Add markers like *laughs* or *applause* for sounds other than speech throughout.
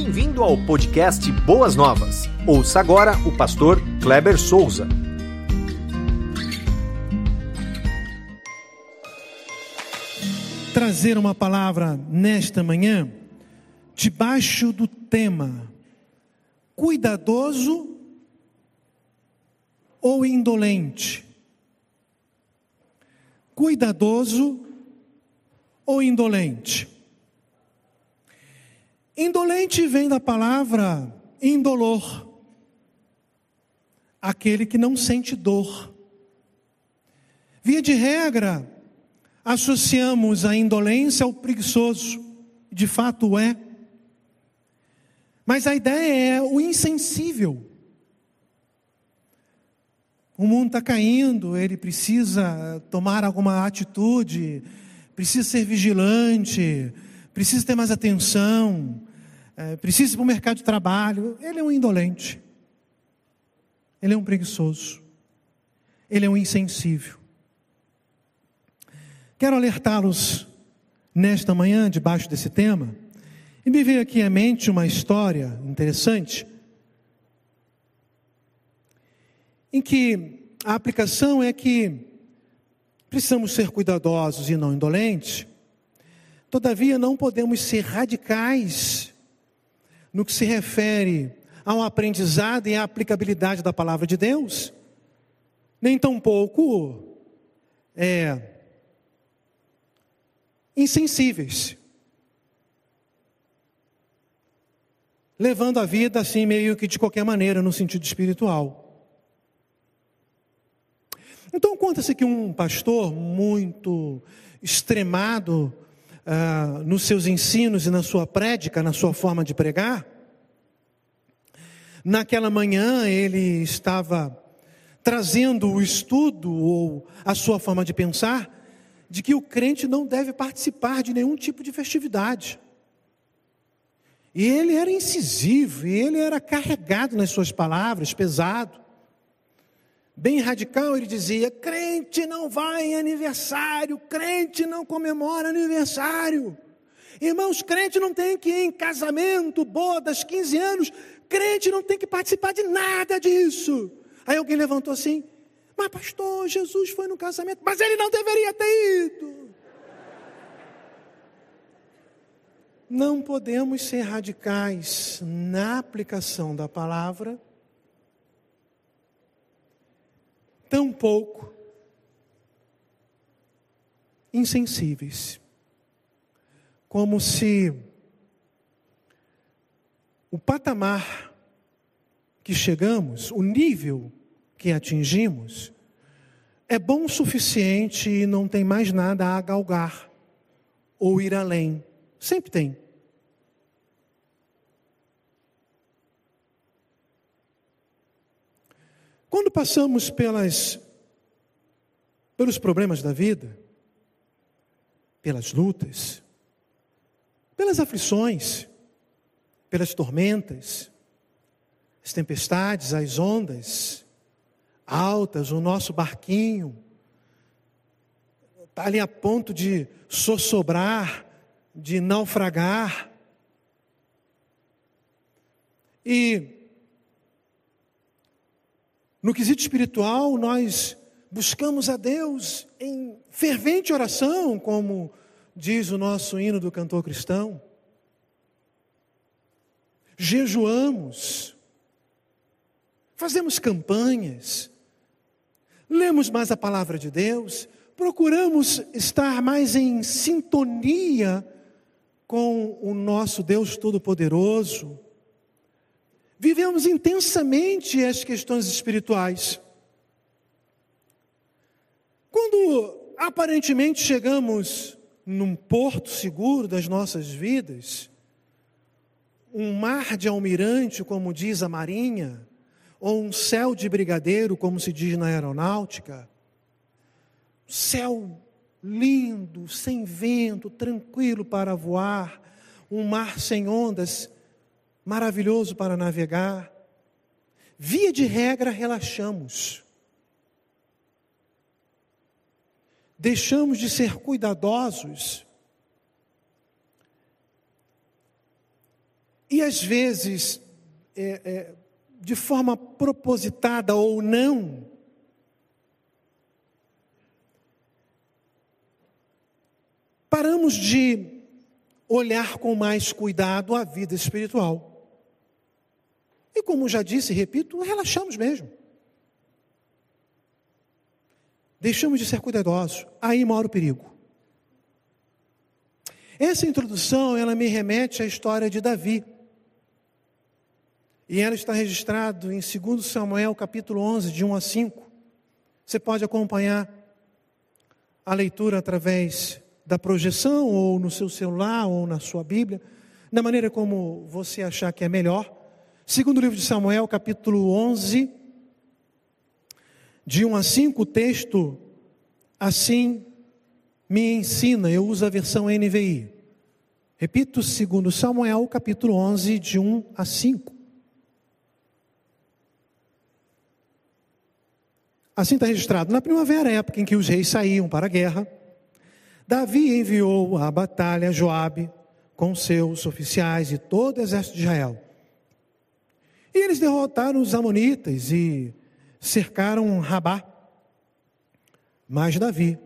Bem-vindo ao podcast Boas Novas. Ouça agora o pastor Kleber Souza. Trazer uma palavra nesta manhã, debaixo do tema cuidadoso ou indolente? Cuidadoso ou indolente? Indolente vem da palavra indolor, aquele que não sente dor. Via de regra, associamos a indolência ao preguiçoso, de fato é. Mas a ideia é o insensível. O mundo está caindo, ele precisa tomar alguma atitude, precisa ser vigilante, precisa ter mais atenção, é, precisa ir para o mercado de trabalho. Ele é um indolente, ele é um preguiçoso, ele é um insensível. Quero alertá-los nesta manhã, debaixo desse tema, e me veio aqui à mente uma história interessante, em que a aplicação é que precisamos ser cuidadosos e não indolentes, todavia não podemos ser radicais no que se refere ao aprendizado e à aplicabilidade da palavra de Deus, nem tampouco é, insensíveis, levando a vida assim meio que de qualquer maneira no sentido espiritual. Então conta-se que um pastor muito extremado ah, nos seus ensinos e na sua prédica, na sua forma de pregar. Naquela manhã ele estava trazendo o estudo ou a sua forma de pensar de que o crente não deve participar de nenhum tipo de festividade. E ele era incisivo, e ele era carregado nas suas palavras, pesado bem radical, ele dizia: crente não vai em aniversário, crente não comemora aniversário. Irmãos, crente não tem que ir em casamento, bodas, 15 anos, crente não tem que participar de nada disso. Aí alguém levantou assim: Mas, pastor, Jesus foi no casamento, mas ele não deveria ter ido. Não podemos ser radicais na aplicação da palavra tão pouco insensíveis, como se o patamar que chegamos, o nível que atingimos, é bom o suficiente e não tem mais nada a galgar ou ir além. Sempre tem. Quando passamos pelas, pelos problemas da vida, pelas lutas, pelas aflições, pelas tormentas, as tempestades, as ondas altas, o nosso barquinho está ali a ponto de sossobrar, de naufragar. E no quesito espiritual, nós buscamos a Deus em fervente oração, como diz o nosso hino do cantor cristão. Jejuamos, fazemos campanhas, lemos mais a palavra de Deus, procuramos estar mais em sintonia com o nosso Deus Todo-Poderoso vivemos intensamente as questões espirituais. Quando aparentemente chegamos num porto seguro das nossas vidas, um mar de almirante, como diz a Marinha, ou um céu de brigadeiro, como se diz na aeronáutica, céu lindo, sem vento, tranquilo para voar, um mar sem ondas, maravilhoso para navegar. Via de regra, relaxamos. Deixamos de ser cuidadosos. E às vezes, é, é, de forma propositada ou não, paramos de olhar com mais cuidado a vida espiritual. E como já disse e repito, relaxamos mesmo. Deixamos de ser cuidadosos. Aí mora o perigo. Essa introdução, ela me remete à história de Davi. E ela está registrada em 2 Samuel, capítulo 11, de 1 a 5. Você pode acompanhar a leitura através da projeção, ou no seu celular, ou na sua Bíblia, da maneira como você achar que é melhor. Segundo livro de Samuel, capítulo 11, de 1 a 5, o texto assim me ensina, eu uso a versão NVI. Repito, segundo Samuel, capítulo 11, de 1 a 5. Assim está registrado. Na primavera, época em que os reis saíam para a guerra, Davi enviou à batalha Joabe com seus oficiais e todo o exército de Israel. E eles derrotaram os amonitas e cercaram Rabá. Mas Davi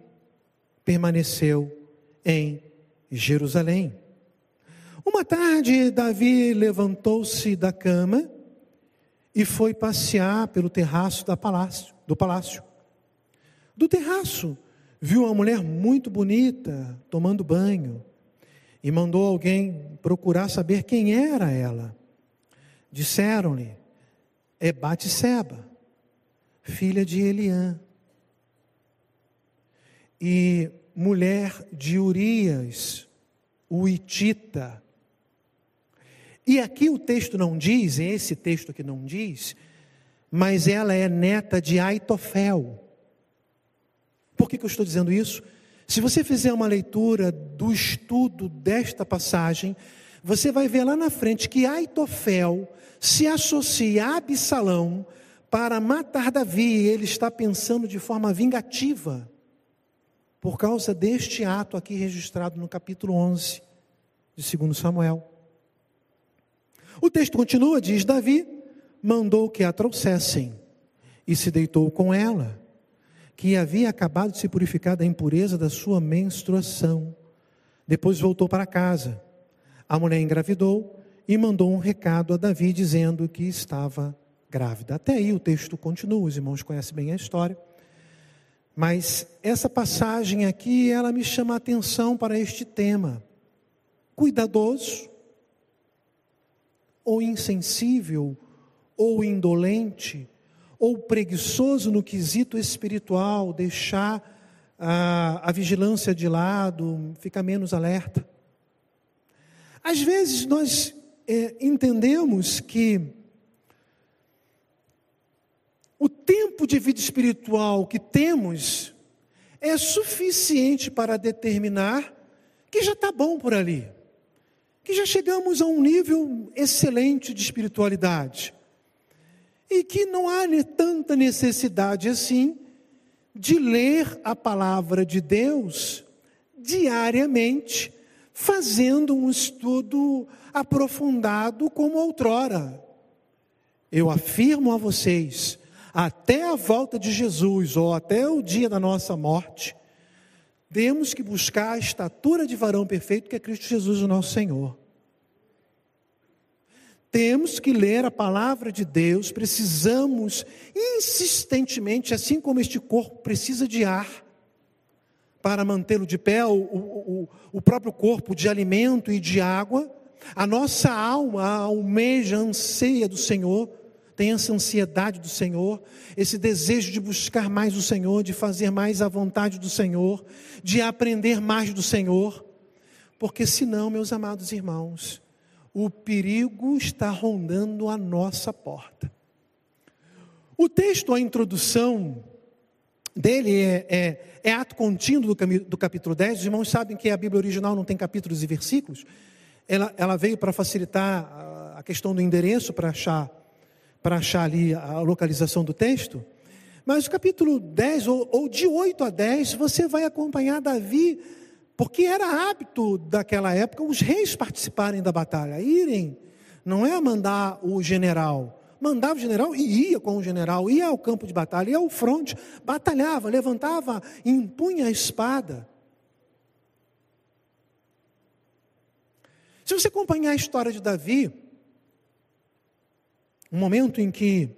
permaneceu em Jerusalém. Uma tarde, Davi levantou-se da cama e foi passear pelo terraço palácio, do palácio. Do terraço, viu uma mulher muito bonita tomando banho e mandou alguém procurar saber quem era ela. Disseram-lhe: é Batseba, filha de Eliã, e mulher de Urias, o Itita. E aqui o texto não diz, esse texto aqui não diz, mas ela é neta de Aitofel. Por que, que eu estou dizendo isso? Se você fizer uma leitura do estudo desta passagem, você vai ver lá na frente que Aitofel se associa a Absalão para matar Davi, e ele está pensando de forma vingativa, por causa deste ato aqui registrado no capítulo 11 de 2 Samuel. O texto continua, diz: Davi mandou que a trouxessem e se deitou com ela, que havia acabado de se purificar da impureza da sua menstruação. Depois voltou para casa. A mulher engravidou e mandou um recado a Davi dizendo que estava grávida. Até aí o texto continua, os irmãos conhecem bem a história. Mas essa passagem aqui, ela me chama a atenção para este tema. Cuidadoso, ou insensível, ou indolente, ou preguiçoso no quesito espiritual, deixar a, a vigilância de lado, ficar menos alerta. Às vezes nós é, entendemos que o tempo de vida espiritual que temos é suficiente para determinar que já está bom por ali, que já chegamos a um nível excelente de espiritualidade. E que não há tanta necessidade assim de ler a palavra de Deus diariamente fazendo um estudo aprofundado como outrora. Eu afirmo a vocês, até a volta de Jesus ou até o dia da nossa morte, temos que buscar a estatura de varão perfeito que é Cristo Jesus, o nosso Senhor. Temos que ler a palavra de Deus, precisamos insistentemente, assim como este corpo precisa de ar, para mantê-lo de pé, o, o, o próprio corpo de alimento e de água. A nossa alma almeja, anseia do Senhor, tem essa ansiedade do Senhor, esse desejo de buscar mais o Senhor, de fazer mais a vontade do Senhor, de aprender mais do Senhor, porque senão, meus amados irmãos, o perigo está rondando a nossa porta. O texto, a introdução, dele é, é, é ato contínuo do, do, capítulo 10. Os irmãos sabem que a Bíblia original não tem capítulos e versículos. Ela, ela veio para facilitar a, questão do endereço, para achar, para achar ali a localização do texto. Mas o capítulo 10, ou, ou de 8 a 10, você vai acompanhar Davi, porque era hábito daquela época os reis participarem da batalha, irem não é mandar o general. Mandava o general e ia com o general, ia ao campo de batalha, ia ao fronte, batalhava, levantava, impunha a espada. Se você acompanhar a história de Davi, um momento em que,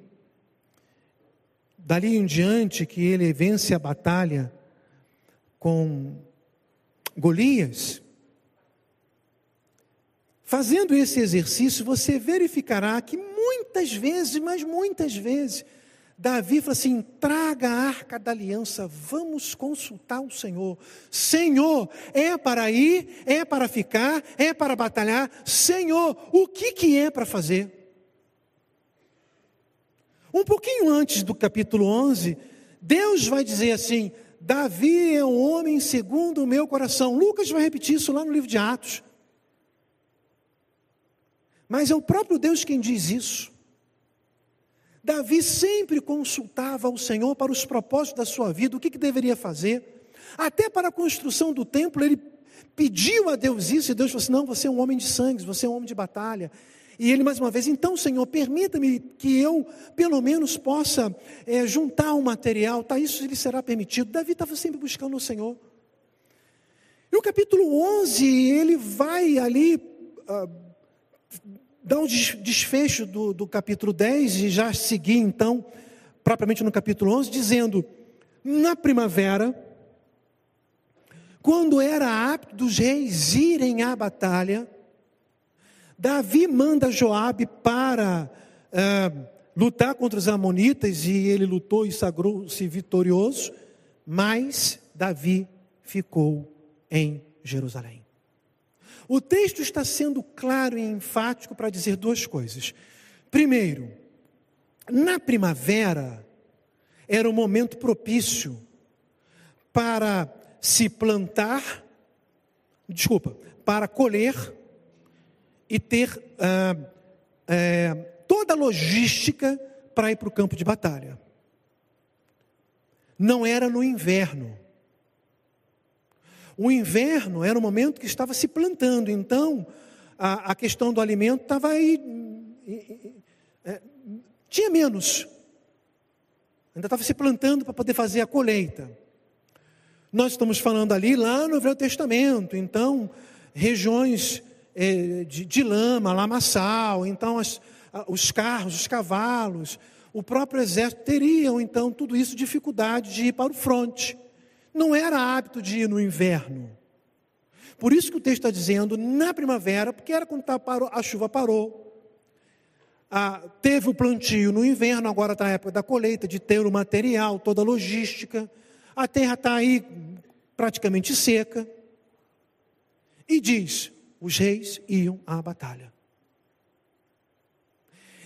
dali em diante, que ele vence a batalha com Golias, fazendo esse exercício, você verificará que muitas vezes, mas muitas vezes, Davi fala assim: traga a arca da aliança, vamos consultar o Senhor. Senhor, é para ir, é para ficar, é para batalhar. Senhor, o que, que é para fazer? Um pouquinho antes do capítulo 11, Deus vai dizer assim: Davi é um homem segundo o meu coração. Lucas vai repetir isso lá no livro de Atos. Mas é o próprio Deus quem diz isso. Davi sempre consultava o Senhor para os propósitos da sua vida, o que, que deveria fazer. Até para a construção do templo, ele pediu a Deus isso, e Deus falou assim: Não, você é um homem de sangue, você é um homem de batalha. E ele mais uma vez, então, Senhor, permita-me que eu, pelo menos, possa é, juntar um material, tá? Isso lhe será permitido. Davi estava sempre buscando o Senhor. E o capítulo 11, ele vai ali. Uh, dar um desfecho do, do capítulo 10 e já seguir então, propriamente no capítulo 11, dizendo: na primavera, quando era apto dos reis irem à batalha, Davi manda Joabe para uh, lutar contra os amonitas e ele lutou e sagrou-se vitorioso, mas Davi ficou em Jerusalém. O texto está sendo claro e enfático para dizer duas coisas. Primeiro, na primavera era um momento propício para se plantar, desculpa, para colher e ter ah, é, toda a logística para ir para o campo de batalha. Não era no inverno. O inverno era o momento que estava se plantando, então a, a questão do alimento estava aí. É, tinha menos. Ainda estava se plantando para poder fazer a colheita. Nós estamos falando ali lá no Velho Testamento, então, regiões é, de, de, lama, lamaçal, então as, os carros, os cavalos, o próprio exército teriam então tudo isso dificuldade de ir para o fronte não era hábito de ir no inverno. Por isso que o texto está dizendo na primavera, porque era quando tá, a chuva parou. Ah, teve o plantio no inverno, agora está a época da colheita, de ter o material, toda a logística. A terra está aí praticamente seca. E diz: os reis iam à batalha.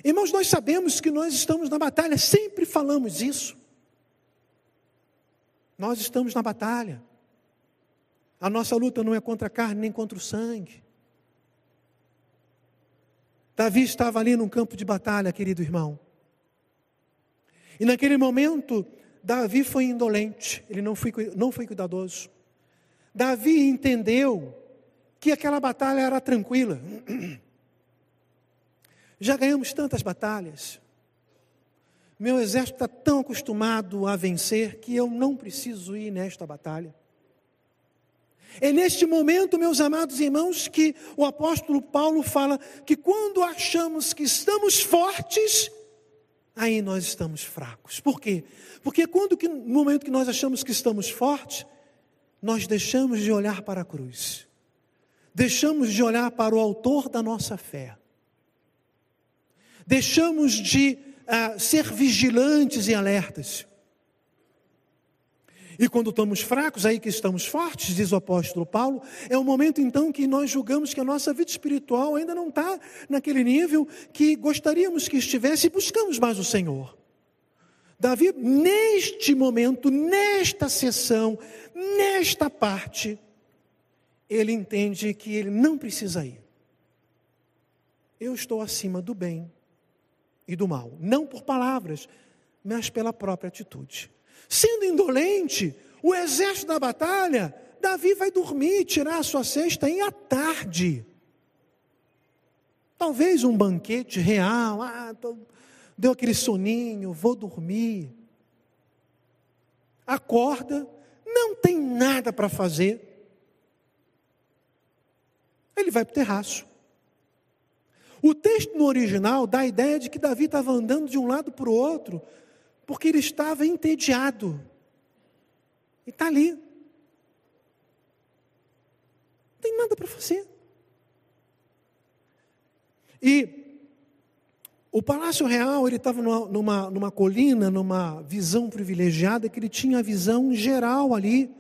Irmãos, nós sabemos que nós estamos na batalha, sempre falamos isso. Nós estamos na batalha. A nossa luta não é contra a carne nem contra o sangue. Davi estava ali num campo de batalha, querido irmão. E naquele momento, Davi foi indolente, ele não foi, não foi cuidadoso. Davi entendeu que aquela batalha era tranquila. *clears throat* Já ganhamos tantas batalhas. Meu exército está tão acostumado a vencer que eu não preciso ir nesta batalha. É neste momento, meus amados irmãos, que o apóstolo Paulo fala que quando achamos que estamos fortes, aí nós estamos fracos. Por quê? Porque quando que, no momento que nós achamos que estamos fortes, nós deixamos de olhar para a cruz. Deixamos de olhar para o autor da nossa fé. Deixamos de a ser vigilantes e alertas. E quando estamos fracos, aí que estamos fortes, diz o apóstolo Paulo, é o momento então que nós julgamos que a nossa vida espiritual ainda não está naquele nível que gostaríamos que estivesse e buscamos mais o Senhor. Davi, neste momento, nesta sessão, nesta parte, ele entende que ele não precisa ir. Eu estou acima do bem e do mal, não por palavras, mas pela própria atitude. Sendo indolente, o exército da batalha, Davi vai dormir, tirar a sua cesta em à tarde. Talvez um banquete real, ah, tô, deu aquele soninho, vou dormir. Acorda, não tem nada para fazer. Ele vai para o terraço. O texto no original dá a ideia de que Davi estava andando de um lado para o outro, porque ele estava entediado. E está ali. Não tem nada para fazer. E o Palácio Real, ele estava numa, numa, numa, colina, numa visão privilegiada, que ele tinha a visão geral ali,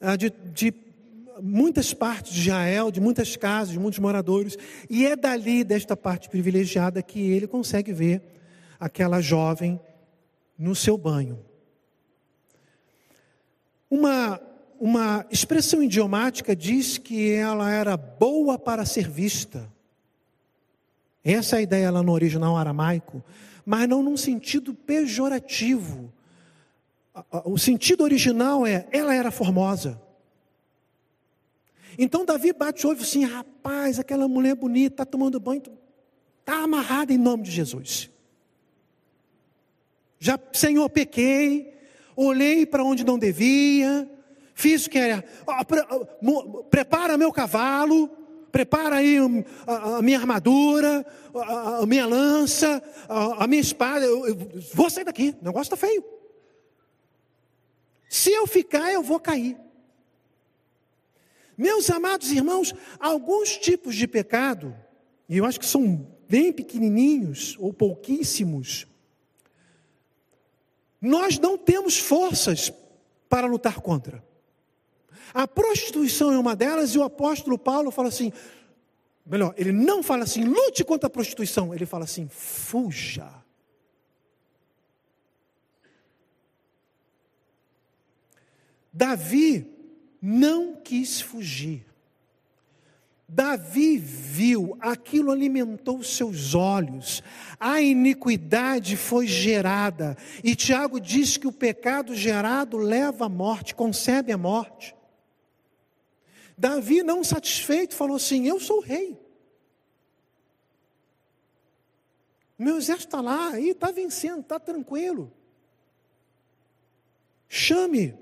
ah, de, de muitas partes de Israel, de muitas casas, de muitos moradores, e é dali, desta parte privilegiada, que ele consegue ver aquela jovem no seu banho. Uma, uma expressão idiomática diz que ela era boa para ser vista. Essa é a ideia lá no original aramaico, mas não num sentido pejorativo. O sentido original é, ela era formosa. Então Davi bate o olho assim, rapaz, aquela mulher bonita, está tomando banho, está amarrada em nome de Jesus. Já, Senhor, pequei, olhei para onde não devia, fiz o que era, prepara meu cavalo, prepara aí a, a minha armadura, a, a, minha lança, a, minha espada, eu, eu vou sair daqui, o negócio está feio. Se eu ficar, eu vou cair. Meus amados irmãos, alguns tipos de pecado, e eu acho que são bem pequenininhos ou pouquíssimos, nós não temos forças para lutar contra. A prostituição é uma delas, e o apóstolo Paulo fala assim: melhor, ele não fala assim, lute contra a prostituição, ele fala assim, fuja. Davi não quis fugir. Davi viu, aquilo alimentou seus olhos, a iniquidade foi gerada, e Tiago diz que o pecado gerado leva à morte, concebe a morte. Davi, não satisfeito, falou assim: Eu sou rei. Meu exército está lá, aí está vencendo, está tranquilo. Chame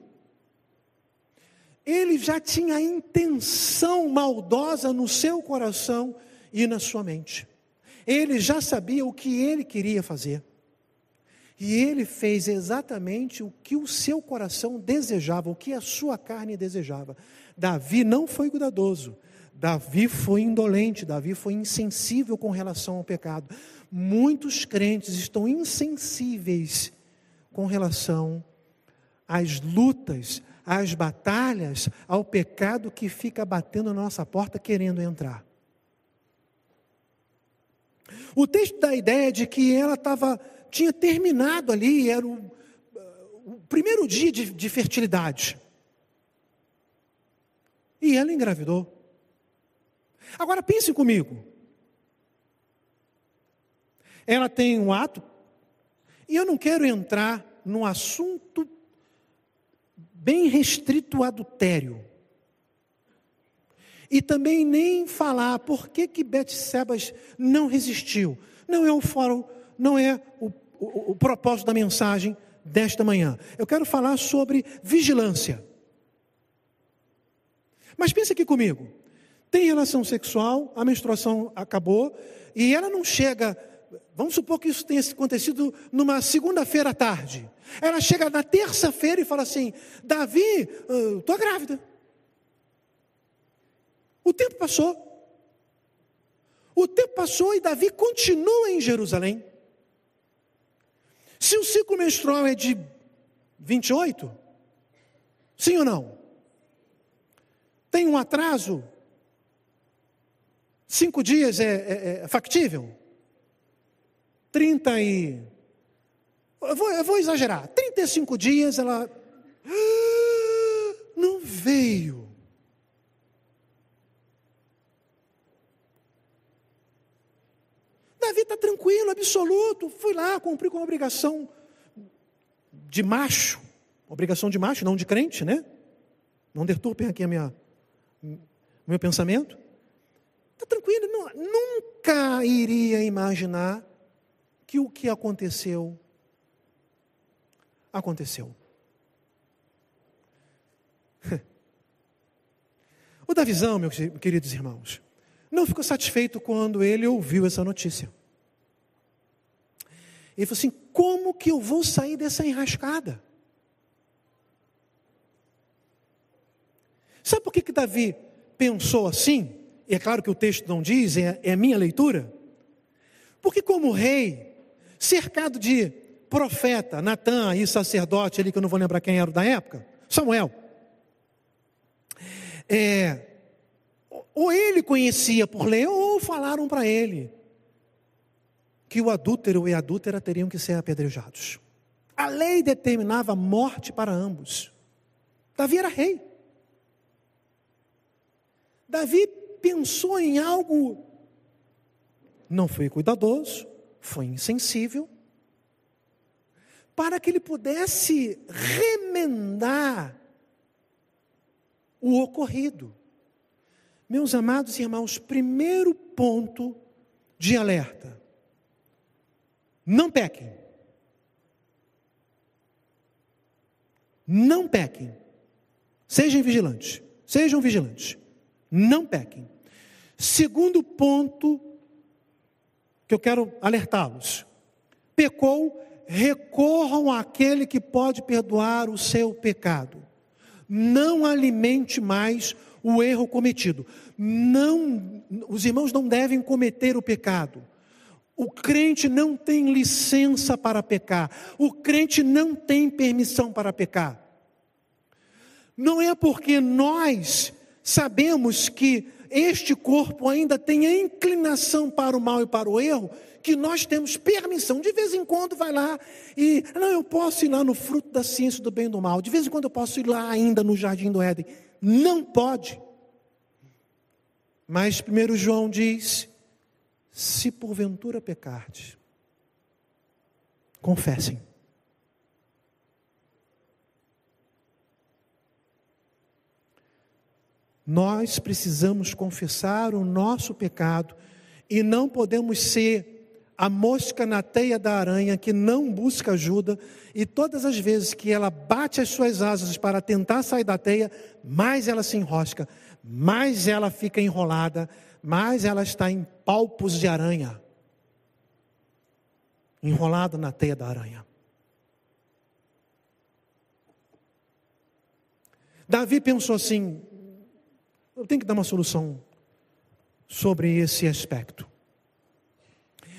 ele já tinha a intenção maldosa no seu coração e na sua mente. Ele já sabia o que ele queria fazer. E ele fez exatamente o que o seu coração desejava, o que a sua carne desejava. Davi não foi cuidadoso, Davi foi indolente, Davi foi insensível com relação ao pecado. Muitos crentes estão insensíveis com relação às lutas, às batalhas, ao pecado que fica batendo na nossa porta querendo entrar. O texto dá a ideia de que ela estava, tinha terminado ali, era o, o primeiro dia de, de fertilidade. E ela engravidou. Agora pense comigo. Ela tem um ato, e eu não quero entrar no assunto bem restrito ao adultério. E também nem falar por que que Betsebas não resistiu. Não é o fórum, não é o, o, o propósito da mensagem desta manhã. Eu quero falar sobre vigilância. Mas pense aqui comigo. Tem relação sexual, a menstruação acabou, e ela não chega. Vamos supor que isso tenha acontecido numa segunda-feira à tarde. Ela chega na terça-feira e fala assim: Davi, estou grávida. O tempo passou. O tempo passou e Davi continua em Jerusalém. Se o ciclo menstrual é de 28, sim ou não? Tem um atraso? Cinco dias é, é, é factível? 30 e eu vou, eu vou exagerar. 35 dias ela. Não veio. Davi está tranquilo, absoluto. Fui lá, cumpri com a obrigação de macho. Obrigação de macho, não de crente, né? Não deturpem aqui a minha, meu pensamento. Está tranquilo, não, nunca iria imaginar que o que aconteceu, aconteceu. *laughs* O Davizão, meus queridos irmãos, não ficou satisfeito quando ele ouviu essa notícia. Ele falou assim: como que eu vou sair dessa enrascada? Sabe por que, que Davi pensou assim? E é claro que o texto não diz, é, é a minha leitura. Porque, como rei, cercado de profeta, Natan e sacerdote ali, que eu não vou lembrar quem era da época, Samuel. É, ou ele conhecia por lei, ou falaram para ele que o adúltero e a adúltera teriam que ser apedrejados. A lei determinava morte para ambos. Davi era rei. Davi pensou em algo, não foi cuidadoso, foi insensível, para que ele pudesse remendar o ocorrido. Meus amados irmãos, primeiro ponto de alerta: não pequem. Não pequem. Sejam vigilantes. Sejam vigilantes. Não pequem. Segundo ponto que eu quero alertá-los. Pecou, recorram àquele que pode perdoar o seu pecado. Não alimente mais o erro cometido. Não, os irmãos não devem cometer o pecado. O crente não tem licença para pecar. O crente não tem permissão para pecar. Não é porque nós sabemos que este corpo ainda tem a inclinação para o mal e para o erro, que nós temos permissão. De vez em quando vai lá e, não, eu posso ir lá no fruto da ciência do bem e do mal. De vez em quando eu posso ir lá ainda no jardim do Éden. Não pode. Mas primeiro João diz: se porventura pecardes, confessem. Nós precisamos confessar o nosso pecado e não podemos ser a mosca na teia da aranha que não busca ajuda e todas as vezes que ela bate as suas asas para tentar sair da teia, mais ela se enrosca, mais ela fica enrolada, mais ela está em palpos de aranha, enrolada na teia da aranha. Davi pensou assim: eu tenho que dar uma solução sobre esse aspecto.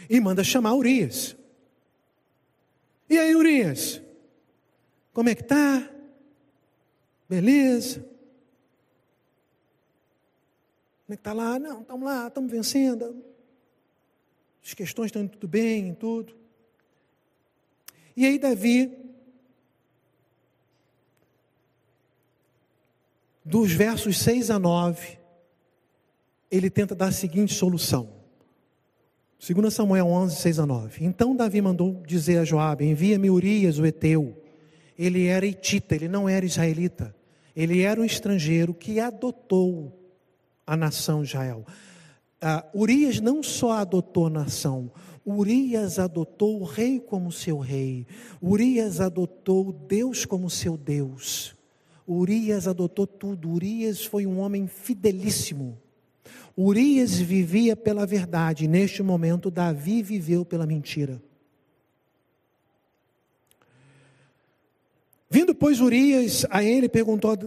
E manda chamar Urias. E aí, Urias? Como é que tá? Beleza? Como é que tá lá? Não, estamos lá, estamos vencendo. As questões estão indo tudo bem, tudo. E aí Davi dos versos 6 a 9, ele tenta dar a seguinte solução. 2 Samuel 11, 6 a 9. Então Davi mandou dizer a Joabe: Envia-me Urias, o Eteu. Ele era hitita, ele não era israelita. Ele era um estrangeiro que adotou a nação Israel. Uh, Urias não só adotou a nação, Urias adotou o rei como seu rei. Urias adotou Deus como seu Deus. Urias adotou tudo. Urias foi um homem fidelíssimo. Urias vivia pela verdade. Neste momento, Davi viveu pela mentira. Vindo, pois, Urias, a ele perguntou,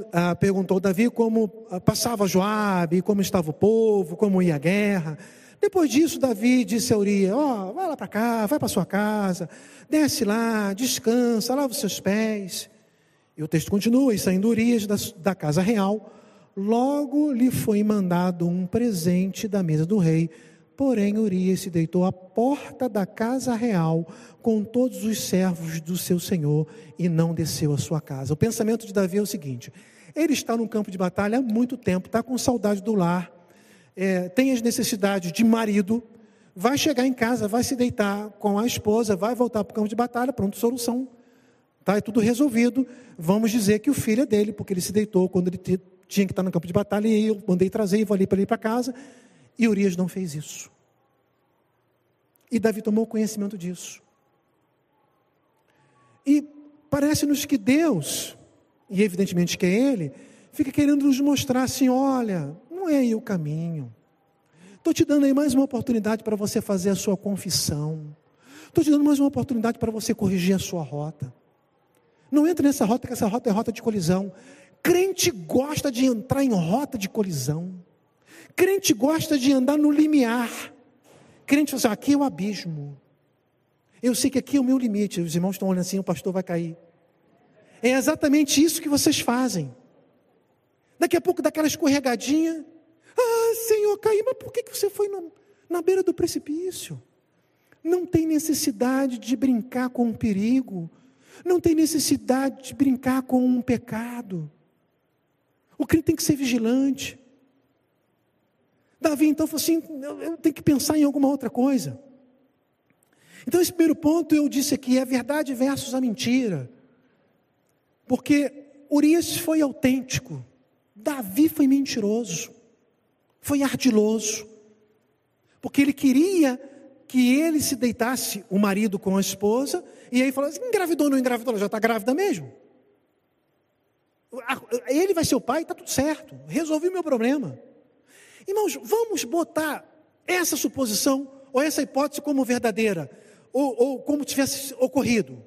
perguntou Davi como uh, passava Joabe, como estava o povo, como ia a guerra. Depois disso, Davi disse a Urias: Ó, oh, vai lá para cá, vai para sua casa, desce lá, descansa, lava os seus pés. E o texto continua: e saindo Urias da, da casa real, logo lhe foi mandado um presente da mesa do rei. Porém, Urias se deitou à porta da casa real com todos os servos do seu senhor e não desceu à sua casa. O pensamento de Davi é o seguinte: ele está no campo de batalha há muito tempo, está com saudade do lar, é, tem as necessidades de marido, vai chegar em casa, vai se deitar com a esposa, vai voltar para o campo de batalha, pronto, solução. Está é tudo resolvido. Vamos dizer que o filho é dele, porque ele se deitou quando ele tinha que estar no campo de batalha, e eu mandei trazer e vou ali para ele para casa. E Urias não fez isso. E Davi tomou conhecimento disso. E parece-nos que Deus, e evidentemente que é Ele, fica querendo nos mostrar assim: olha, não é aí o caminho. Estou te dando aí mais uma oportunidade para você fazer a sua confissão. Estou te dando mais uma oportunidade para você corrigir a sua rota. Não entre nessa rota, que essa rota é rota de colisão. Crente gosta de entrar em rota de colisão. Crente gosta de andar no limiar. Crente fala assim, aqui é o abismo. Eu sei que aqui é o meu limite. Os irmãos estão olhando assim, o pastor vai cair. É exatamente isso que vocês fazem. Daqui a pouco daquela escorregadinha. Ah, Senhor, caí, mas por que você foi na beira do precipício? Não tem necessidade de brincar com um perigo. Não tem necessidade de brincar com um pecado. O crente tem que ser vigilante. Davi então falou assim: eu, tenho que pensar em alguma outra coisa. Então, esse primeiro ponto eu disse aqui é verdade versus a mentira. Porque Urias foi autêntico, Davi foi mentiroso, foi ardiloso, porque ele queria que ele se deitasse, o marido com a esposa, e aí falou assim: engravidou ou não engravidou? Ela já está grávida mesmo. Ele vai ser o pai, está tudo certo, resolvi o meu problema. Irmãos, vamos botar essa suposição ou essa hipótese como verdadeira, ou, ou como tivesse ocorrido.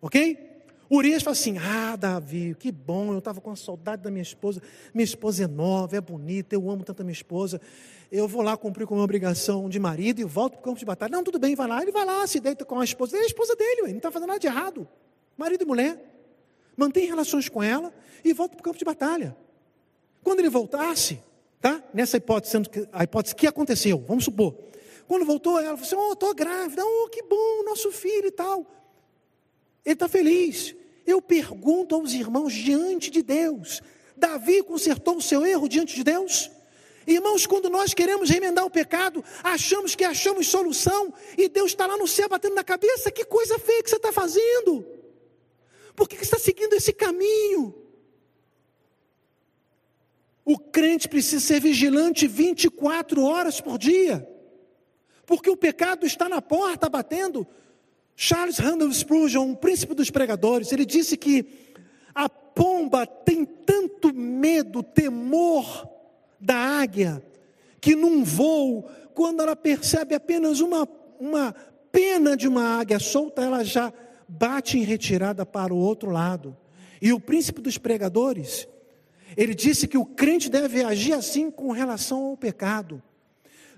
Ok? Urias fala assim: Ah, Davi, que bom, eu estava com a saudade da minha esposa. Minha esposa é nova, é bonita, eu amo tanto a minha esposa. Eu vou lá cumprir com a minha obrigação de marido e volto para o campo de batalha. Não, tudo bem, vai lá. Ele vai lá, se deita com a esposa. Ele é a esposa dele, ele não está fazendo nada de errado. Marido e mulher. Mantém relações com ela e volta para o campo de batalha. Quando ele voltasse, Tá? Nessa hipótese, sendo que, a hipótese que aconteceu, vamos supor. Quando voltou, ela falou assim: Oh, estou grávida, oh, que bom, nosso filho e tal. Ele está feliz. Eu pergunto aos irmãos diante de Deus: Davi consertou o seu erro diante de Deus? Irmãos, quando nós queremos remendar o pecado, achamos que achamos solução e Deus está lá no céu batendo na cabeça: que coisa feia que você está fazendo? Por que você está seguindo esse caminho? O crente precisa ser vigilante 24 horas por dia, porque o pecado está na porta batendo. Charles Randall Spurgeon, um príncipe dos pregadores, ele disse que a pomba tem tanto medo, temor da águia, que num voo, quando ela percebe apenas uma, uma pena de uma águia solta, ela já bate em retirada para o outro lado. E o príncipe dos pregadores, ele disse que o crente deve agir assim com relação ao pecado.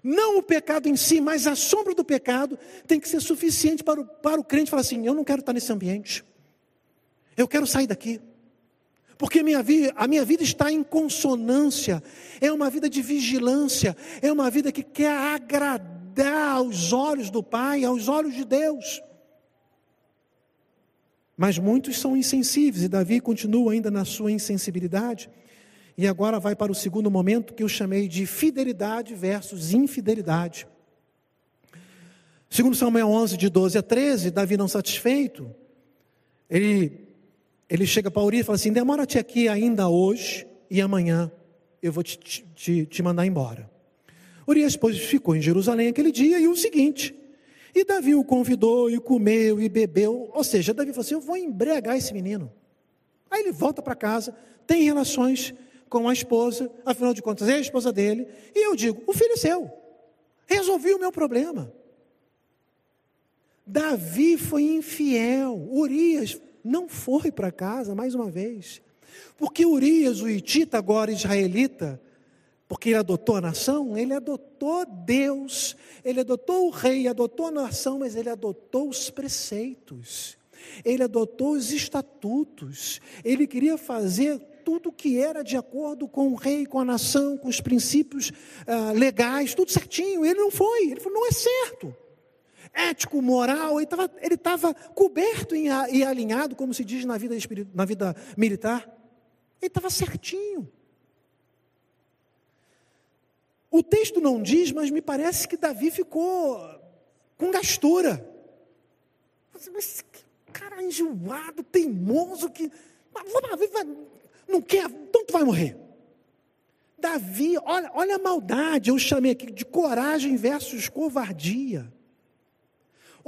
Não o pecado em si, mas a sombra do pecado tem que ser suficiente para o, para o crente falar assim: eu não quero estar nesse ambiente, eu quero sair daqui. Porque minha vida, a minha vida está em consonância, é uma vida de vigilância, é uma vida que quer agradar aos olhos do Pai, aos olhos de Deus. Mas muitos são insensíveis, e Davi continua ainda na sua insensibilidade. E agora vai para o segundo momento que eu chamei de fidelidade versus infidelidade. Segundo Samuel 11, de 12 a 13, Davi não satisfeito, ele, ele chega para Urias e fala assim, demora-te aqui ainda hoje e amanhã eu vou te, te, te mandar embora. Urias, pois, ficou em Jerusalém aquele dia e o seguinte, e Davi o convidou e comeu e bebeu, ou seja, Davi falou assim, eu vou embriagar esse menino. Aí ele volta para casa, tem relações com a esposa, afinal de contas é a esposa dele, e eu digo: o filho é seu, resolvi o meu problema. Davi foi infiel, Urias não foi para casa mais uma vez, porque Urias, o Itita, agora israelita, porque ele adotou a nação, ele adotou Deus, ele adotou o rei, adotou a nação, mas ele adotou os preceitos, ele adotou os estatutos, ele queria fazer tudo que era de acordo com o rei, com a nação, com os princípios ah, legais, tudo certinho. Ele não foi, ele falou: não é certo. Ético, moral, ele estava coberto e alinhado, como se diz na vida, na vida militar. Ele estava certinho. O texto não diz, mas me parece que Davi ficou com gastura. Mas que cara enjoado, teimoso, que não quer, então tu vai morrer. Davi, olha, olha a maldade, eu chamei aqui de coragem versus covardia.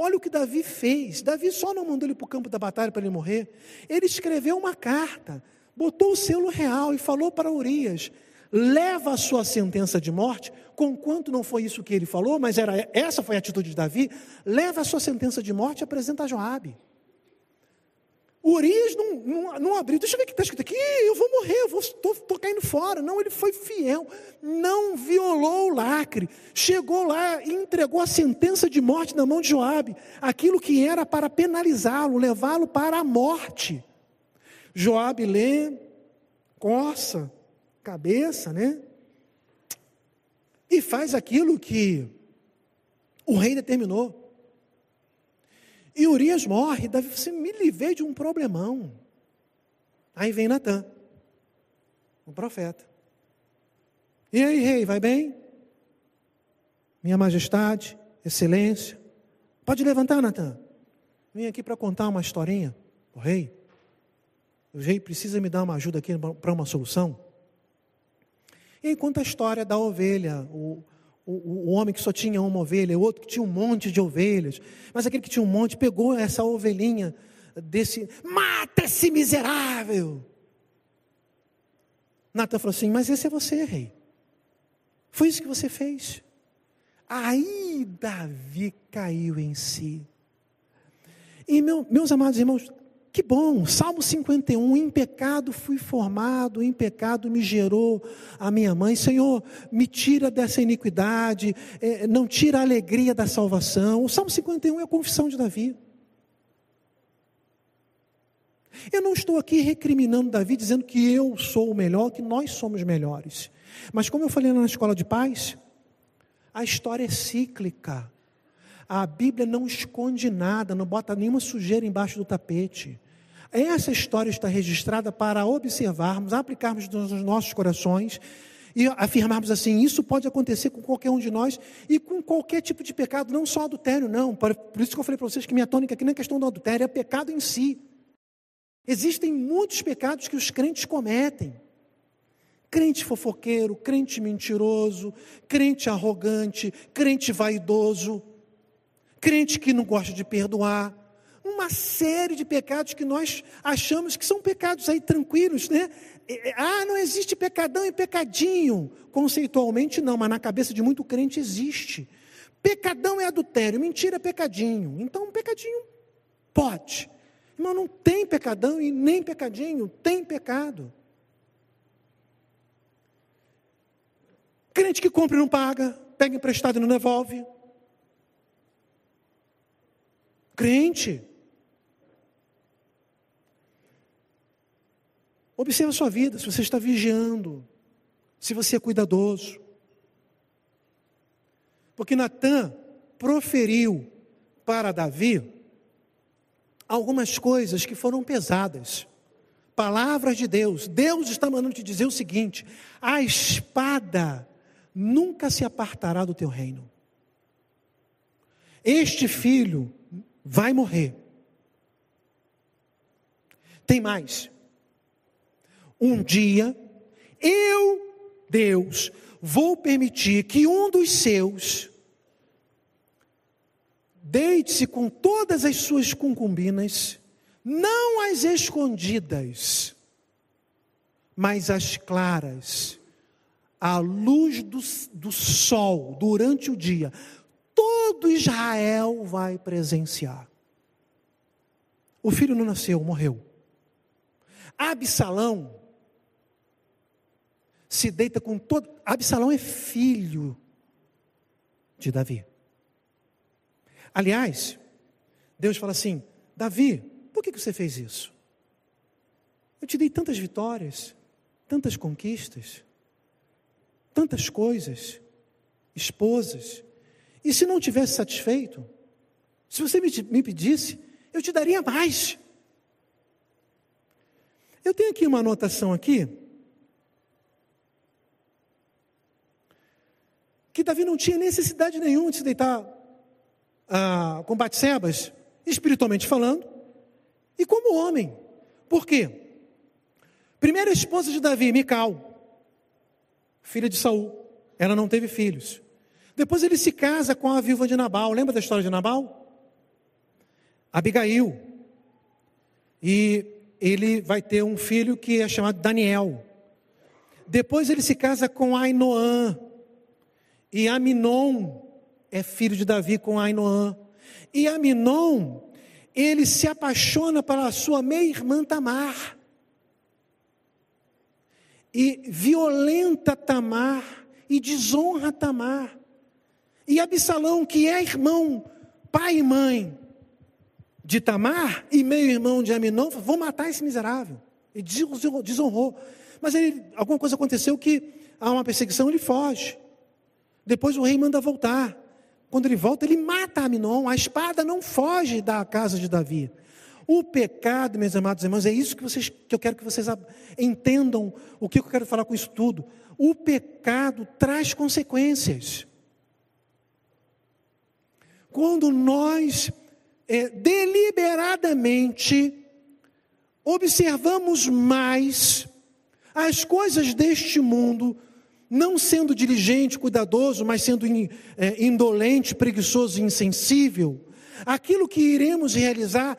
Olha o que Davi fez. Davi só não mandou ele para o campo da batalha para ele morrer. Ele escreveu uma carta, botou o selo real e falou para Urias: leva a sua sentença de morte, conquanto não foi isso que ele falou, mas era essa foi a atitude de Davi, leva a sua sentença de morte e apresenta a Joabe. Urias não, não, não abriu, deixa eu ver o que está escrito aqui, eu vou morrer, eu estou caindo fora. Não, ele foi fiel, não violou o lacre, chegou lá e entregou a sentença de morte na mão de Joabe, aquilo que era para penalizá-lo, levá-lo para a morte. Joabe lê, coça, cabeça, né? E faz aquilo que o rei determinou. E Urias morre, Davi, você me livrei de um problemão. Aí vem Natan, o profeta. E aí, rei, vai bem? Minha majestade, excelência. Pode levantar, Natan. Vim aqui para contar uma historinha. O rei, o rei precisa me dar uma ajuda aqui para uma solução. E conta a história da ovelha, o, o, homem que só tinha uma ovelha, o outro que tinha um monte de ovelhas, mas aquele que tinha um monte pegou essa ovelhinha desse, mata esse miserável. Natan falou assim: Mas esse é você, rei. Foi isso que você fez. Aí Davi caiu em si. E meu, meus amados irmãos, que bom, Salmo 51, em pecado fui formado, em pecado me gerou a minha mãe. Senhor, me tira dessa iniquidade, é, não tira a alegria da salvação. O Salmo 51 é a confissão de Davi. Eu não estou aqui recriminando Davi, dizendo que eu sou o melhor, que nós somos melhores. Mas como eu falei na escola de paz, a história é cíclica. A Bíblia não esconde nada, não bota nenhuma sujeira embaixo do tapete. Essa história está registrada para observarmos, aplicarmos nos nossos corações e afirmarmos assim: isso pode acontecer com qualquer um de nós e com qualquer tipo de pecado, não só adultério, não. Por isso que eu falei para vocês que minha tônica aqui não é questão do adultério, é pecado em si. Existem muitos pecados que os crentes cometem. Crente fofoqueiro, crente mentiroso, crente arrogante, crente vaidoso crente que não gosta de perdoar, uma série de pecados que nós achamos que são pecados aí tranquilos, né? Ah, não existe pecadão e pecadinho. Conceitualmente não, mas na cabeça de muito crente existe. Pecadão é adultério, mentira é pecadinho. Então, pecadinho pode. Mas não tem pecadão e nem pecadinho, tem pecado. Crente que compra e não paga, pega emprestado e não devolve. Crente. Observe a sua vida, se você está vigiando, se você é cuidadoso. Porque Natan proferiu para Davi algumas coisas que foram pesadas. Palavras de Deus. Deus está mandando te dizer o seguinte: a espada nunca se apartará do teu reino. Este filho vai morrer. Tem mais. Um dia, eu, Deus, vou permitir que um dos seus deite-se com todas as suas concubinas, não as escondidas, mas as claras, à luz do, do sol, durante o dia, todo Israel vai presenciar. O filho não nasceu, morreu. Absalão se deita com todo. Absalão é filho de Davi. Aliás, Deus fala assim: Davi, por que você fez isso? Eu te dei tantas vitórias, tantas conquistas, tantas coisas, esposas, e se não tivesse satisfeito, se você me, me pedisse, eu te daria mais. Eu tenho aqui uma anotação aqui. Que Davi não tinha necessidade nenhuma de se deitar ah, com Batsebas, espiritualmente falando, e como homem. Por quê? Primeira esposa de Davi, Mical. filha de Saul. Ela não teve filhos. Depois ele se casa com a viúva de Nabal. Lembra da história de Nabal? Abigail. E ele vai ter um filho que é chamado Daniel. Depois ele se casa com Ainoã. E Aminon é filho de Davi com Ainoã. E Aminon, ele se apaixona pela sua meia-irmã Tamar. E violenta Tamar e desonra Tamar. E Absalão, que é irmão, pai e mãe de Tamar e meio-irmão de Aminon, vou matar esse miserável. E desonrou. Mas ele, alguma coisa aconteceu que há uma perseguição, ele foge. Depois o rei manda voltar. Quando ele volta, ele mata Aminon. A espada não foge da casa de Davi. O pecado, meus amados irmãos, é isso que, vocês, que eu quero que vocês entendam o que eu quero falar com isso tudo. O pecado traz consequências. Quando nós é, deliberadamente observamos mais as coisas deste mundo, não sendo diligente, cuidadoso, mas sendo é, indolente, preguiçoso e insensível, aquilo que iremos realizar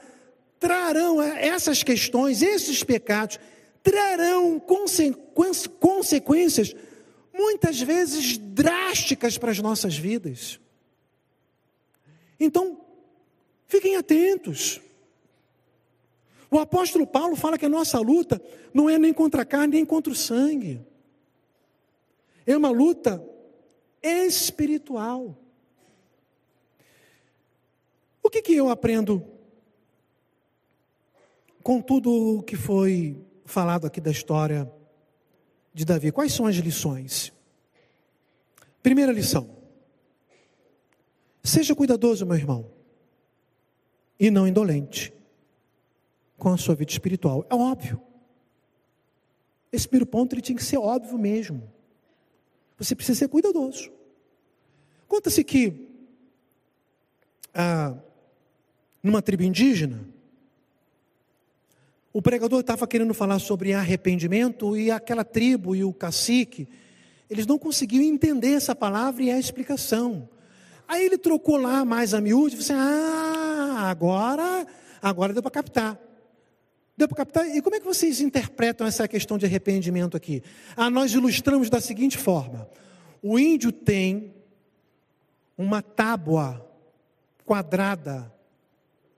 trarão é, essas questões, esses pecados, trarão consequências muitas vezes drásticas para as nossas vidas. Então, fiquem atentos. O apóstolo Paulo fala que a nossa luta não é nem contra a carne, nem contra o sangue. É uma luta espiritual. O que, que eu aprendo com tudo o que foi falado aqui da história de Davi? Quais são as lições? Primeira lição: seja cuidadoso, meu irmão, e não indolente com a sua vida espiritual. É óbvio. Esse primeiro ponto ele tinha que ser óbvio mesmo. Você precisa ser cuidadoso. Conta-se que ah, numa tribo indígena, o pregador estava querendo falar sobre arrependimento e aquela tribo e o cacique, eles não conseguiam entender essa palavra e a explicação. Aí ele trocou lá mais a miúde disse: assim, Ah, agora, agora deu para captar. Deu para captar? E como é que vocês interpretam essa questão de arrependimento aqui? Ah, nós ilustramos da seguinte forma: o índio tem uma tábua quadrada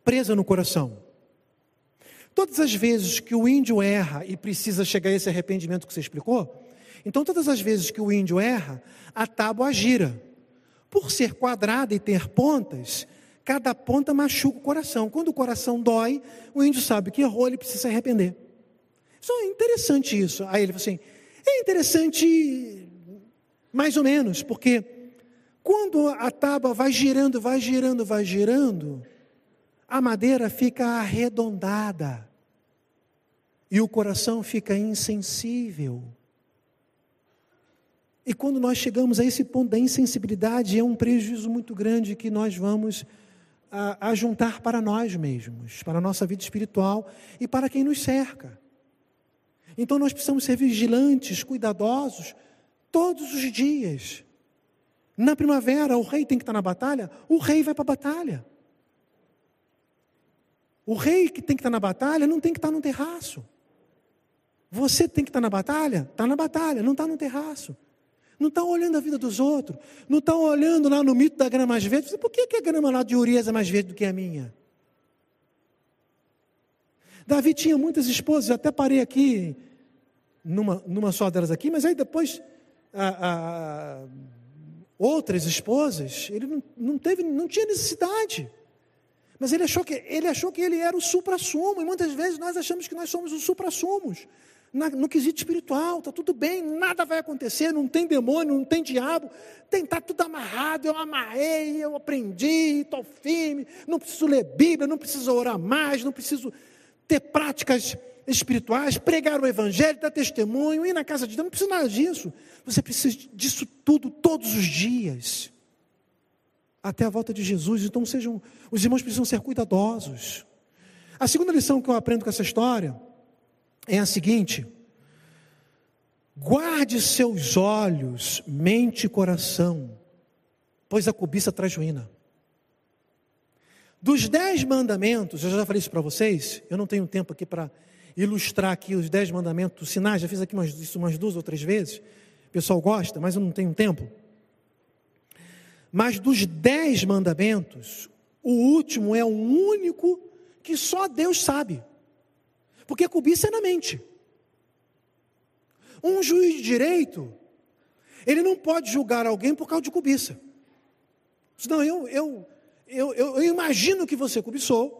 presa no coração. Todas as vezes que o índio erra e precisa chegar a esse arrependimento que você explicou, então todas as vezes que o índio erra, a tábua gira. Por ser quadrada e ter pontas, cada ponta machuca o coração. Quando o coração dói, o índio sabe que errou, ele precisa se arrepender. Só é interessante isso. Aí ele falou assim: é interessante mais ou menos, porque quando a tábua vai girando, vai girando, vai girando, a madeira fica arredondada e o coração fica insensível. E quando nós chegamos a esse ponto da insensibilidade, é um prejuízo muito grande que nós vamos a, a juntar para nós mesmos, para a nossa vida espiritual e para quem nos cerca. Então nós precisamos ser vigilantes, cuidadosos, todos os dias. Na primavera, o rei tem que estar na batalha, o rei vai para a batalha. O rei que tem que estar na batalha não tem que estar no terraço. Você tem que estar na batalha? Está na batalha, não está no terraço. Não está olhando a vida dos outros. Não está olhando lá no mito da grama mais verde. Por que, que a grama lá de Urias é mais verde do que a minha? Davi tinha muitas esposas, até parei aqui, numa, numa só delas aqui, mas aí depois a, a, outras esposas, ele não, não, teve, não tinha necessidade. Mas ele achou que ele achou que ele era o supra-sumo, e muitas vezes nós achamos que nós somos os supra-sumos no quesito espiritual, está tudo bem, nada vai acontecer, não tem demônio, não tem diabo, tem, está tudo amarrado, eu amarrei, eu aprendi, estou firme, não preciso ler Bíblia, não preciso orar mais, não preciso ter práticas espirituais, pregar o Evangelho, dar testemunho, ir na casa de Deus, não precisa nada disso. Você precisa disso tudo todos os dias. Até a volta de Jesus. Então sejam, os irmãos precisam ser cuidadosos. A segunda lição que eu aprendo com essa história é a seguinte: Guarde seus olhos, mente e coração, pois a cobiça traz ruína. Dos dez mandamentos, eu já falei isso para vocês, eu não tenho tempo aqui para ilustrar aqui os dez mandamentos, sinais, já fiz aqui umas, isso umas duas ou três vezes, o pessoal gosta, mas eu não tenho tempo. Mas dos dez mandamentos, o último é o único que só Deus sabe. Porque cobiça é na mente. Um juiz de direito, ele não pode julgar alguém por causa de cobiça. Não, eu, eu, eu, eu imagino que você cobiçou,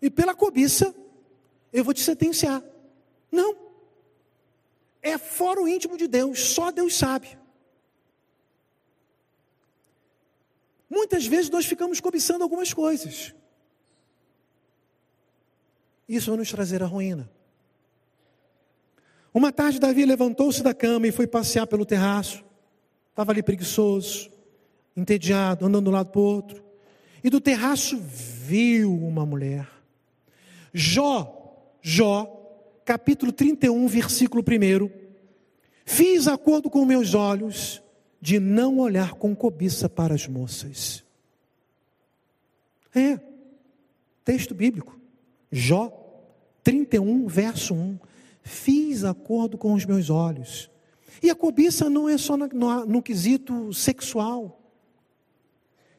e pela cobiça, eu vou te sentenciar. Não. É fora o íntimo de Deus, só Deus sabe. Muitas vezes nós ficamos cobiçando algumas coisas. Isso vai nos trazer a ruína. Uma tarde, Davi levantou-se da cama e foi passear pelo terraço. Estava ali preguiçoso, entediado, andando de um lado para o outro. E do terraço viu uma mulher. Jó, Jó, capítulo 31, versículo 1. Fiz acordo com meus olhos de não olhar com cobiça para as moças. É, texto bíblico. Jó 31, verso 1 fiz acordo com os meus olhos. E a cobiça não é só no, no, no quesito sexual.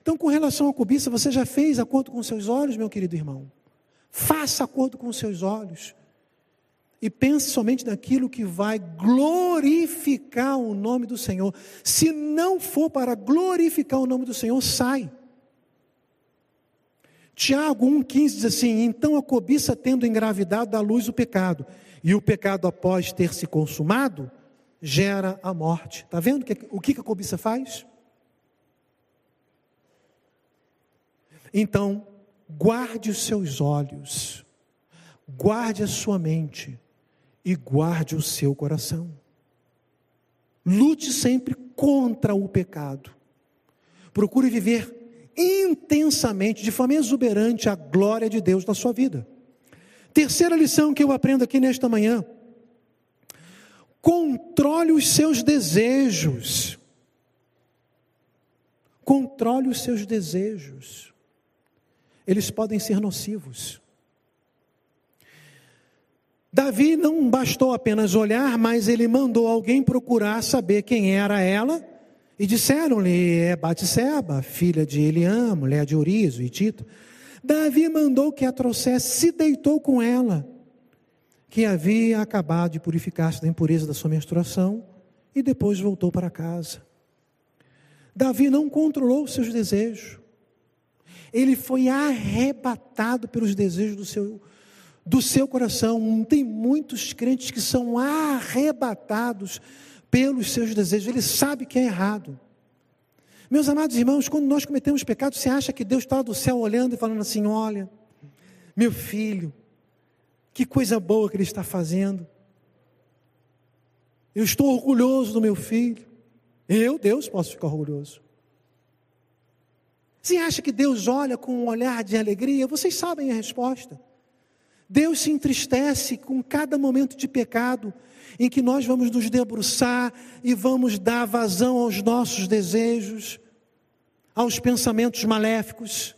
Então, com relação à cobiça, você já fez acordo com seus olhos, meu querido irmão? Faça acordo com seus olhos. E pense somente naquilo que vai glorificar o nome do Senhor. Se não for para glorificar o nome do Senhor, sai. Tiago 1,15 diz assim: Então a cobiça, tendo engravidado, dá luz o pecado. E o pecado, após ter se consumado, gera a morte. Está vendo o que a cobiça faz? Então, guarde os seus olhos, guarde a sua mente e guarde o seu coração. Lute sempre contra o pecado. Procure viver intensamente, de forma exuberante, a glória de Deus na sua vida. Terceira lição que eu aprendo aqui nesta manhã: controle os seus desejos. Controle os seus desejos. Eles podem ser nocivos. Davi não bastou apenas olhar, mas ele mandou alguém procurar saber quem era ela. E disseram-lhe: é Batseba, filha de Eliã, mulher de Urias, e Tito. Davi mandou que a trouxesse, se deitou com ela, que havia acabado de purificar-se da impureza da sua menstruação, e depois voltou para casa. Davi não controlou seus desejos. Ele foi arrebatado pelos desejos do seu, do seu coração. Tem muitos crentes que são arrebatados pelos seus desejos. Ele sabe que é errado. Meus amados irmãos, quando nós cometemos pecado, você acha que Deus está do céu olhando e falando assim: olha, meu filho, que coisa boa que ele está fazendo. Eu estou orgulhoso do meu filho. Eu, Deus, posso ficar orgulhoso. Você acha que Deus olha com um olhar de alegria? Vocês sabem a resposta. Deus se entristece com cada momento de pecado em que nós vamos nos debruçar e vamos dar vazão aos nossos desejos, aos pensamentos maléficos,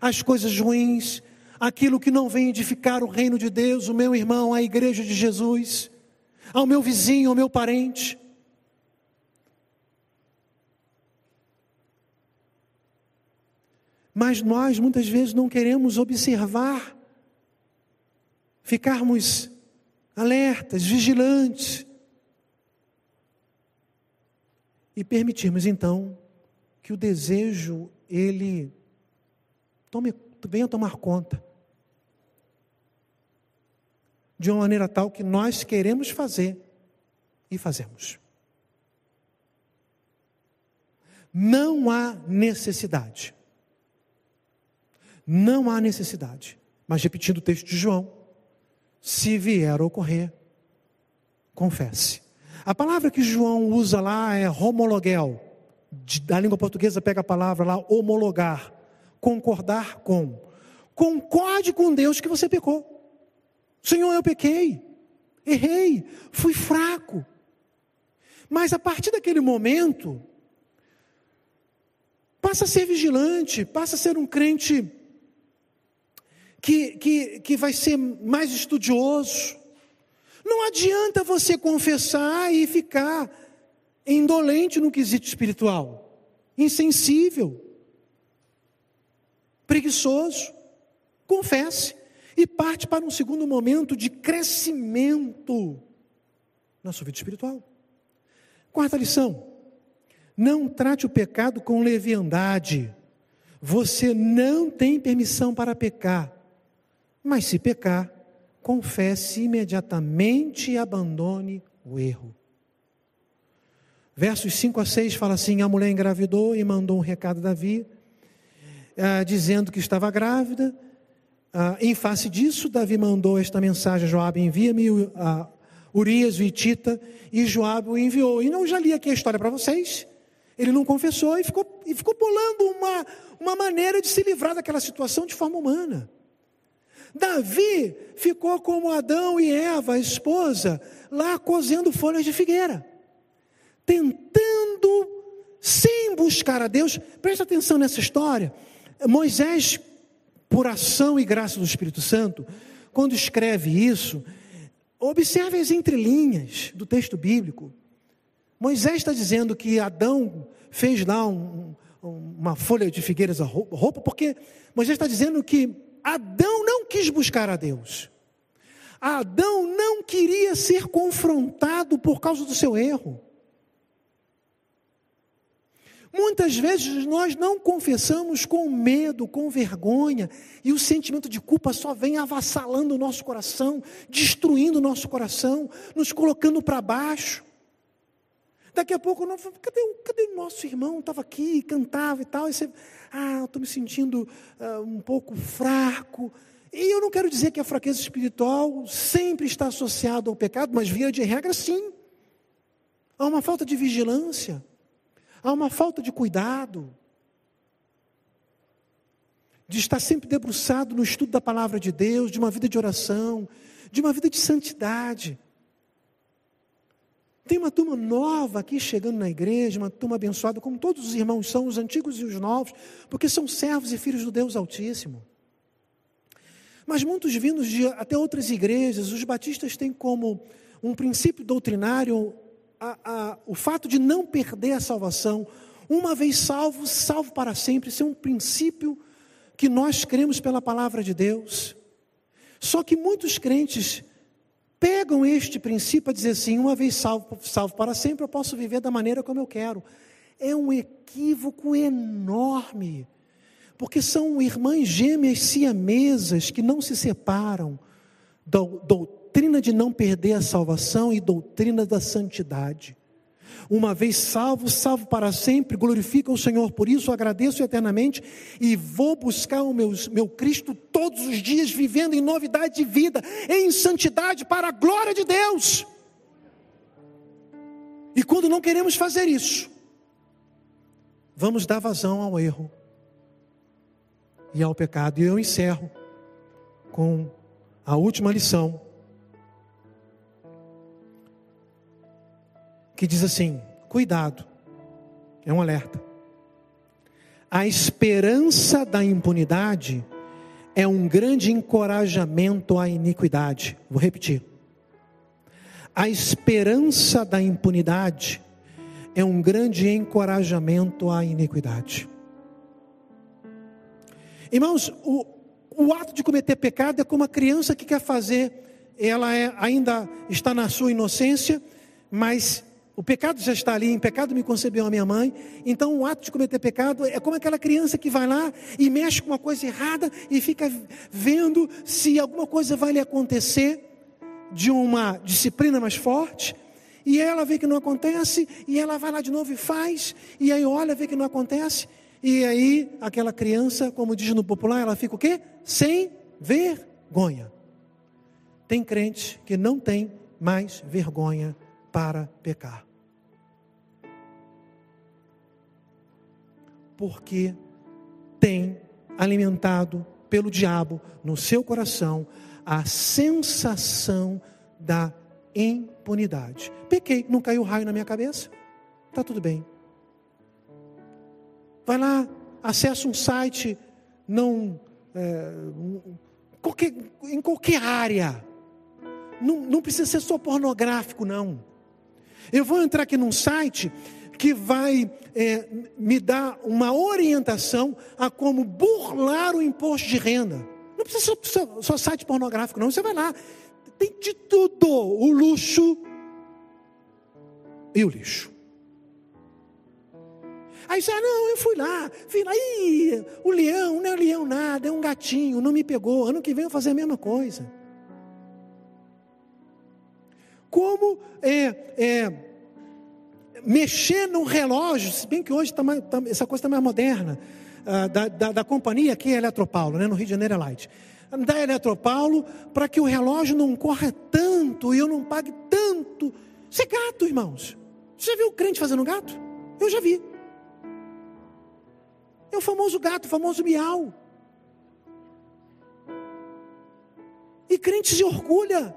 às coisas ruins, aquilo que não vem edificar o reino de Deus, o meu irmão, a igreja de Jesus, ao meu vizinho, ao meu parente. Mas nós muitas vezes não queremos observar, ficarmos alertas, vigilantes. E permitirmos então que o desejo ele tome, venha tomar conta. De uma maneira tal que nós queremos fazer e fazemos. Não há necessidade. Não há necessidade. Mas repetindo o texto de João, se vier a ocorrer, confesse. A palavra que João usa lá é homologuel. Da língua portuguesa pega a palavra lá homologar, concordar com. Concorde com Deus que você pecou. Senhor, eu pequei, errei, fui fraco, Mas a partir daquele momento, passa a ser vigilante, passa a ser um crente que, que, que vai ser mais estudioso. Não adianta você confessar e ficar indolente no quesito espiritual, insensível, preguiçoso. Confesse e parte para um segundo momento de crescimento na sua vida espiritual. Quarta lição: não trate o pecado com leviandade. Você não tem permissão para pecar. Mas se pecar, confesse imediatamente e abandone o erro. Versos 5 a 6 fala assim: a mulher engravidou e mandou um recado a Davi, ah, dizendo que estava grávida. Ah, em face disso, Davi mandou esta mensagem a Joabe: envia-me ah, Urias, Vitita, e Joabe o enviou. E não já li aqui a história para vocês. Ele não confessou e ficou, e ficou bolando uma, uma maneira de se livrar daquela situação de forma humana. Davi ficou como Adão e Eva, a esposa, lá cozendo folhas de figueira, tentando, sem buscar a Deus, presta atenção nessa história. Moisés, por ação e graça do Espírito Santo, quando escreve isso, observe as entrelinhas do texto bíblico. Moisés está dizendo que Adão fez lá um, uma folha de figueiras a roupa, porque Moisés está dizendo que Adão quis buscar a Deus. Adão não queria ser confrontado por causa do seu erro. Muitas vezes nós não confessamos com medo, com vergonha, e o sentimento de culpa só vem avassalando o nosso coração, destruindo o nosso coração, nos colocando para baixo. Daqui a pouco, cadê, cadê o nosso irmão? Estava aqui, cantava e tal. E você, ah, estou me sentindo uh, um pouco fraco. E eu não quero dizer que a fraqueza espiritual sempre está associada ao pecado, mas via de regra, sim. Há uma falta de vigilância, há uma falta de cuidado, de estar sempre debruçado no estudo da palavra de Deus, de uma vida de oração, de uma vida de santidade. Tem uma turma nova aqui chegando na igreja, uma turma abençoada, como todos os irmãos são, os antigos e os novos, porque são servos e filhos do Deus Altíssimo. Mas muitos vindos de até outras igrejas, os batistas têm como um princípio doutrinário a, a, o fato de não perder a salvação, uma vez salvo, salvo para sempre. Isso é um princípio que nós cremos pela palavra de Deus. Só que muitos crentes pegam este princípio a dizer assim: uma vez salvo, salvo para sempre, eu posso viver da maneira como eu quero. É um equívoco enorme, porque são irmãs gêmeas siamesas que não se separam, doutrina de não perder a salvação e doutrina da santidade. Uma vez salvo, salvo para sempre, glorifica o Senhor por isso, agradeço eternamente e vou buscar o meu, meu Cristo todos os dias, vivendo em novidade de vida, em santidade para a glória de Deus. E quando não queremos fazer isso, vamos dar vazão ao erro e ao pecado. E eu encerro com a última lição que diz assim: cuidado, é um alerta. A esperança da impunidade é um grande encorajamento à iniquidade. Vou repetir. A esperança da impunidade é um grande encorajamento à iniquidade. Irmãos, o, o ato de cometer pecado é como uma criança que quer fazer, ela é, ainda está na sua inocência, mas o pecado já está ali, em pecado me concebeu a minha mãe. Então o ato de cometer pecado é como aquela criança que vai lá e mexe com uma coisa errada e fica vendo se alguma coisa vai lhe acontecer de uma disciplina mais forte. E ela vê que não acontece, e ela vai lá de novo e faz, e aí olha, vê que não acontece, e aí aquela criança, como diz no popular, ela fica o quê? Sem vergonha. Tem crente que não tem mais vergonha para pecar. porque tem alimentado pelo diabo no seu coração a sensação da impunidade. Pequei, não caiu raio na minha cabeça. Tá tudo bem. Vai lá, acessa um site, não é, qualquer, em qualquer área. Não, não precisa ser só pornográfico, não. Eu vou entrar aqui num site que vai é, me dar uma orientação a como burlar o imposto de renda. Não precisa ser só, só site pornográfico, não. Você vai lá, tem de tudo: o luxo e o lixo. Aí você, ah, não, eu fui lá, fui lá, Ih, o leão, não é leão nada, é um gatinho, não me pegou. Ano que vem eu vou fazer a mesma coisa. Como é, é mexer num relógio, se bem que hoje tá mais, tá, essa coisa está mais moderna, uh, da, da, da, companhia aqui é Eletropaulo, né, no Rio de Janeiro é Light. Da Eletropaulo, para que o relógio não corra tanto e eu não pague tanto. Isso é gato, irmãos. Você já viu o crente fazendo gato? Eu já vi. É o famoso gato, o famoso miau. E crente se orgulha.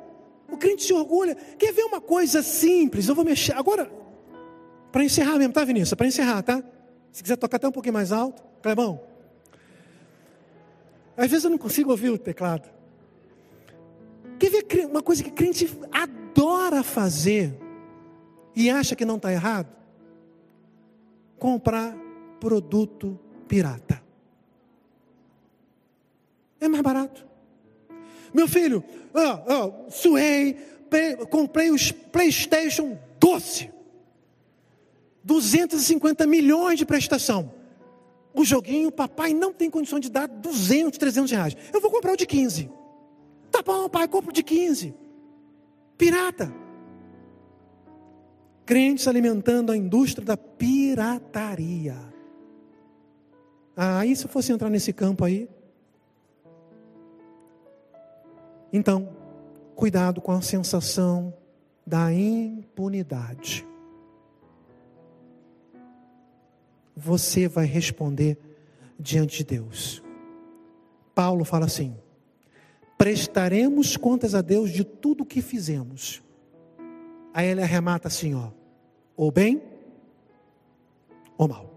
O crente se orgulha. Quer ver uma coisa simples? Eu vou mexer. Agora, para encerrar mesmo, tá, Vinícius? Para encerrar, tá? Se quiser tocar até um pouquinho mais alto, Clebão. Às vezes eu não consigo ouvir o teclado. Quer ver uma coisa que crente adora fazer e acha que não está errado? Comprar produto pirata. É mais barato. Meu filho, suei, comprei os PlayStation doce. 250 milhões de prestação. O joguinho, papai não tem condição de dar 200, 300 reais. Eu vou comprar o de 15. Tá bom, pai, compro o de 15. Pirata. Crentes alimentando a indústria da pirataria. Ah, e se eu fosse entrar nesse campo aí? Então, cuidado com a sensação da impunidade. você vai responder diante de Deus. Paulo fala assim: prestaremos contas a Deus de tudo o que fizemos. Aí ele arremata assim, ó, ou bem ou mal.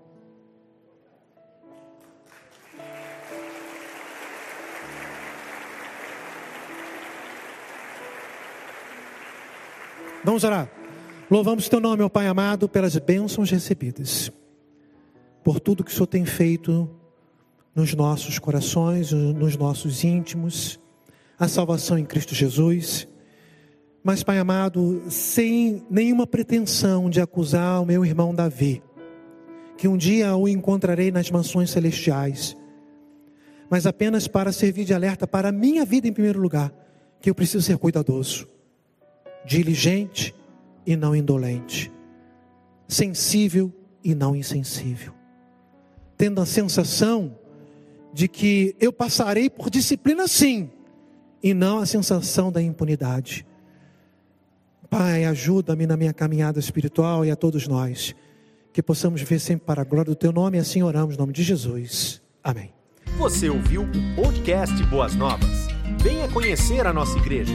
Vamos orar. Louvamos teu nome, ó Pai amado, pelas bênçãos recebidas por tudo que o Senhor tem feito nos nossos corações, nos nossos íntimos, a salvação em Cristo Jesus. Mas, Pai amado, sem nenhuma pretensão de acusar o meu irmão Davi, que um dia o encontrarei nas mansões celestiais, mas apenas para servir de alerta para a minha vida em primeiro lugar, que eu preciso ser cuidadoso, diligente e não indolente, sensível e não insensível tendo a sensação de que eu passarei por disciplina sim, e não a sensação da impunidade. Pai, ajuda-me na minha caminhada espiritual e a todos nós, que possamos ver sempre para a glória do Teu nome, e assim oramos, em nome de Jesus. Amém. Você ouviu o podcast Boas Novas? Venha conhecer a nossa igreja.